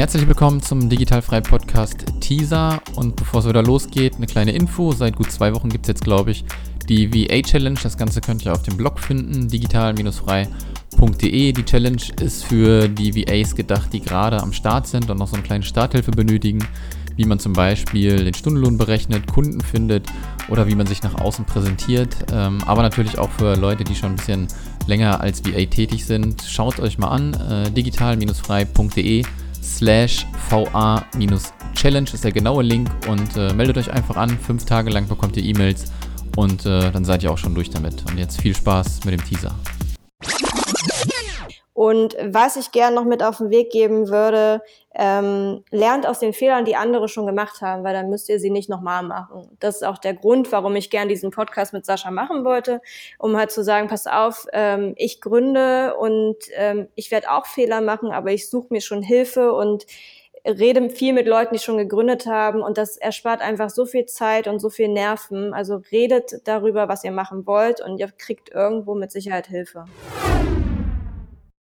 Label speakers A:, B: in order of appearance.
A: Herzlich willkommen zum Digitalfrei Podcast Teaser. Und bevor es wieder losgeht, eine kleine Info. Seit gut zwei Wochen gibt es jetzt, glaube ich, die VA Challenge. Das Ganze könnt ihr auf dem Blog finden, digital-frei.de. Die Challenge ist für die VAs gedacht, die gerade am Start sind und noch so eine kleine Starthilfe benötigen wie man zum Beispiel den Stundenlohn berechnet, Kunden findet oder wie man sich nach außen präsentiert. Ähm, aber natürlich auch für Leute, die schon ein bisschen länger als VA tätig sind. Schaut euch mal an, äh, digital-frei.de slash VA-Challenge ist der genaue Link und äh, meldet euch einfach an. Fünf Tage lang bekommt ihr E-Mails und äh, dann seid ihr auch schon durch damit. Und jetzt viel Spaß mit dem Teaser.
B: Und was ich gern noch mit auf den Weg geben würde, ähm, lernt aus den Fehlern, die andere schon gemacht haben, weil dann müsst ihr sie nicht nochmal machen. Das ist auch der Grund, warum ich gern diesen Podcast mit Sascha machen wollte, um halt zu sagen, pass auf, ähm, ich gründe und ähm, ich werde auch Fehler machen, aber ich suche mir schon Hilfe und rede viel mit Leuten, die schon gegründet haben und das erspart einfach so viel Zeit und so viel Nerven. Also redet darüber, was ihr machen wollt und ihr kriegt irgendwo mit Sicherheit Hilfe.